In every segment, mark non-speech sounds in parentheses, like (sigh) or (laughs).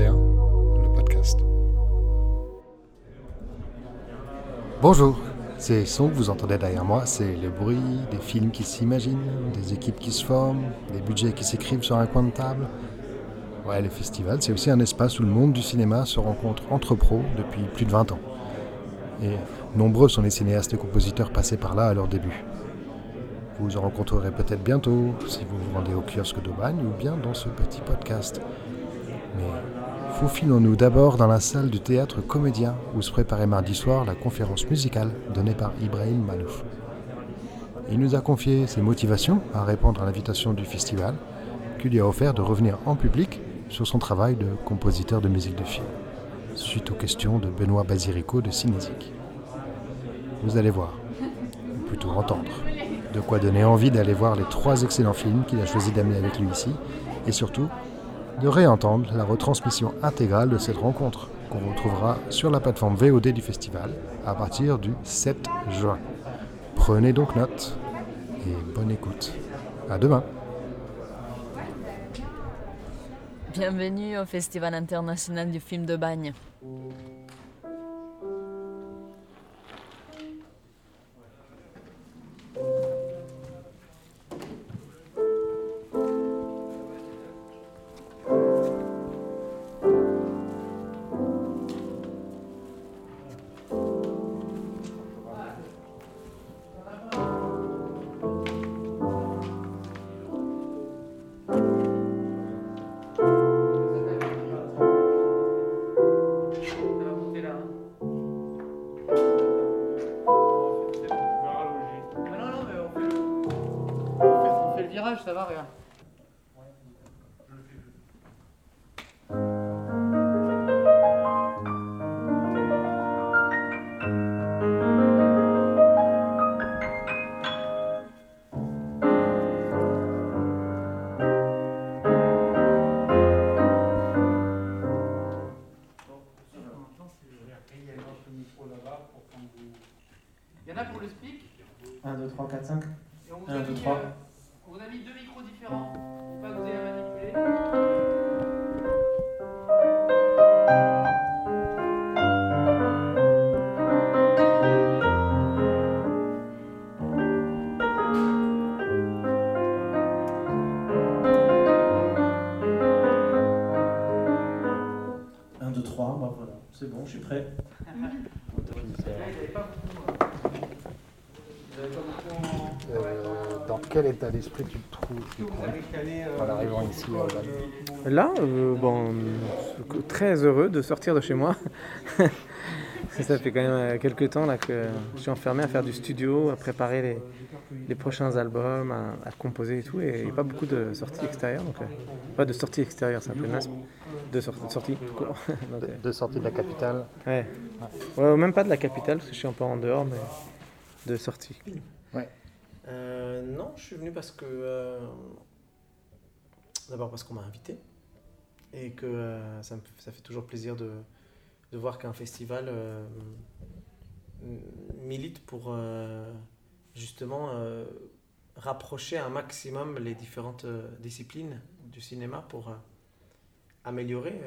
21, le podcast. Bonjour, ces sons que vous entendez derrière moi, c'est le bruit des films qui s'imaginent, des équipes qui se forment, des budgets qui s'écrivent sur un coin de table. Ouais, le festival, c'est aussi un espace où le monde du cinéma se rencontre entre pros depuis plus de 20 ans. Et nombreux sont les cinéastes et compositeurs passés par là à leur début. Vous en rencontrerez peut-être bientôt si vous vous rendez au kiosque d'Aubagne ou bien dans ce petit podcast. Faufilons-nous d'abord dans la salle du théâtre comédien où se préparait mardi soir la conférence musicale donnée par Ibrahim Malouf. Il nous a confié ses motivations à répondre à l'invitation du festival qui lui a offert de revenir en public sur son travail de compositeur de musique de film, suite aux questions de Benoît Basirico de Cinésique. Vous allez voir, ou plutôt entendre. De quoi donner envie d'aller voir les trois excellents films qu'il a choisi d'amener avec lui ici, et surtout de réentendre la retransmission intégrale de cette rencontre, qu'on retrouvera sur la plateforme VOD du festival à partir du 7 juin. Prenez donc note et bonne écoute. À demain. Bienvenue au Festival international du film de Bagne. Bon, je suis prêt. Euh. Euh, dans quel état d'esprit tu te trouves calé. euh, En arrivant ici, le- Là, euh, bon, euh, très heureux de sortir de chez moi. Ça fait quand même euh, quelques temps là, que je suis enfermé à faire du studio, à préparer les, les prochains albums, à, à composer et tout. Et il n'y a pas beaucoup de sorties extérieures. Donc, euh, pas de sorties extérieures, c'est un peu naze. De, sor- de sorties, tout court. (laughs) Donc, euh, de sortie de la capitale. ouais. Ouais, même pas de la capitale, parce que je suis un peu en dehors, mais de sorties. Euh, non, je suis venu parce que. euh, D'abord parce qu'on m'a invité. Et que euh, ça, me, ça fait toujours plaisir de, de voir qu'un festival euh, milite pour euh, justement euh, rapprocher un maximum les différentes disciplines du cinéma pour améliorer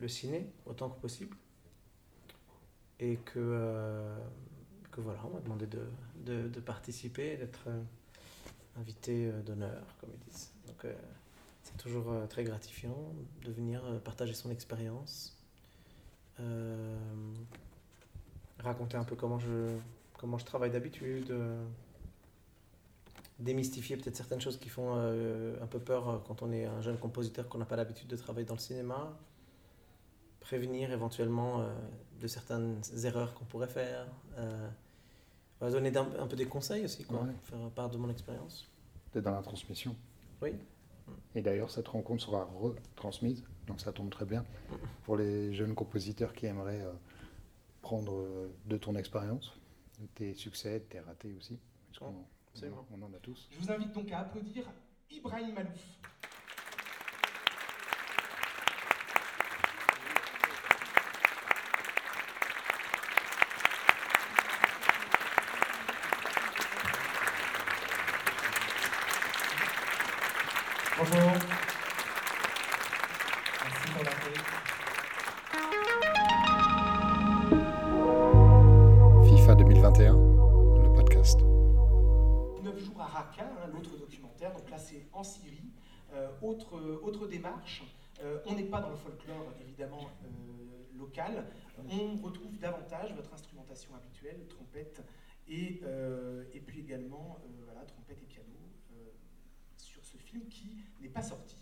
le, ciné autant que possible. Et que, que voilà, on m'a demandé de, de, de participer, d'être invité d'honneur, comme ils disent. Donc c'est toujours très gratifiant de venir partager son expérience, raconter un peu comment je, comment je travaille d'habitude, euh, démystifier peut-être certaines choses qui font euh, un peu peur euh, quand on est un jeune compositeur qu'on n'a pas l'habitude de travailler dans le cinéma, prévenir éventuellement euh, de certaines erreurs qu'on pourrait faire. euh, voilà, donner un peu des conseils aussi, quoi, Ouais. faire part de mon expérience. T'es dans la transmission. Oui. Et d'ailleurs, cette rencontre sera retransmise, donc ça tombe très bien pour les jeunes compositeurs qui aimeraient euh, prendre euh, de ton expérience, de tes succès, de tes ratés aussi. Parce qu'on on, absolument. on en a tous. Je vous invite donc à applaudir Ibrahim Malouf. Bonjour. Démarche, euh, on n'est pas dans le folklore évidemment euh, local, on retrouve davantage votre instrumentation habituelle, trompette et, euh, et puis également voilà, trompette et piano sur ce film qui n'est pas sorti.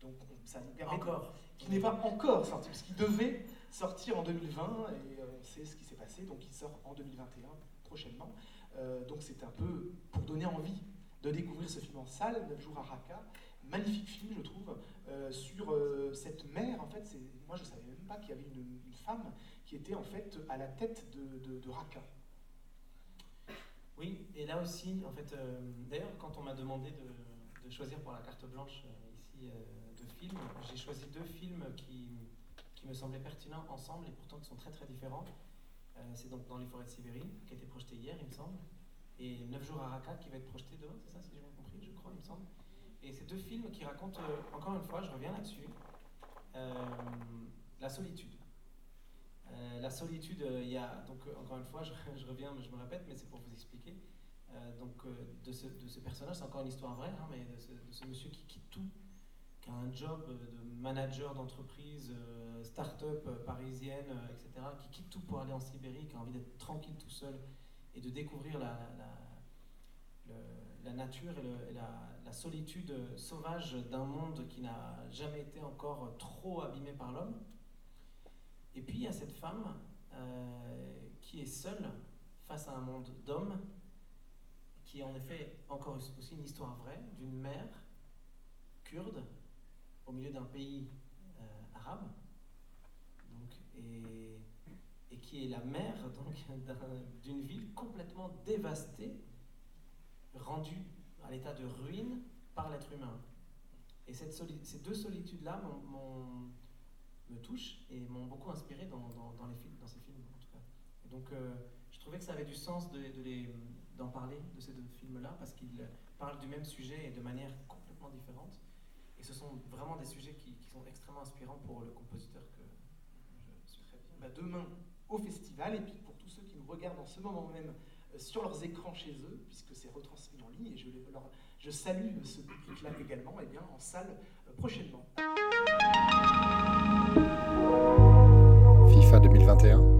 Donc on- ça nous permet de- Encore. qui n'est pas encore sorti, parce qu'il devait sortir en 2020, et on sait ce qui s'est passé, donc il sort en 2021 prochainement. Donc c'est un peu pour donner envie de découvrir ce film en salle, 9 jours à Raqqa. Magnifique film, je trouve, euh, sur euh, cette mère. En fait, moi je ne savais même pas qu'il y avait une, femme qui était en fait à la tête de, de, Raqqa. Oui, et là aussi, en fait, euh, d'ailleurs, quand on m'a demandé de, de choisir pour la carte blanche ici euh, de films, j'ai choisi deux films qui, qui me semblaient pertinents ensemble et pourtant qui sont très très différents. C'est donc Dans les forêts de Sibérie, qui a été projeté hier, il me semble, et 9 jours à Raqqa, qui va être projeté demain, c'est ça, si j'ai bien compris, je crois, il me semble. Et ces deux films qui racontent, euh, encore une fois, je reviens là-dessus, euh, la solitude. Euh, la solitude, il y a, donc encore une fois, (laughs) je, reviens, je me répète, mais c'est pour vous expliquer. Donc de, ce, personnage, c'est encore une histoire vraie, hein, mais de ce, monsieur qui quitte tout, qui a un job de manager d'entreprise, euh, start-up parisienne, etc., qui quitte tout pour aller en Sibérie, qui a envie d'être tranquille tout seul et de découvrir la, la nature et, la, solitude sauvage d'un monde qui n'a jamais été encore trop abîmé par l'homme. Et puis il y a cette femme euh, qui est seule face à un monde d'hommes, qui est en effet encore aussi une histoire vraie d'une mère kurde au milieu d'un pays euh, arabe, donc, et, qui est la mère (laughs) d'une ville complètement dévastée, rendue à l'état de ruine par l'être humain. Et ces deux solitudes-là me touchent et m'ont beaucoup inspiré dans, les films, dans ces films. Et donc euh, je trouvais que ça avait du sens d'en parler de ces deux films-là parce qu'ils parlent du même sujet et de manière complètement différente. Et ce sont vraiment des sujets qui, sont extrêmement inspirants pour le compositeur que je suis très bien. Bah, demain au festival, et puis pour tous ceux qui nous regardent en ce moment même sur leurs écrans chez eux, puisque c'est retransmis en ligne, et je, salue ce public-là également, et bien en salle euh, prochainement. FIFA 2021,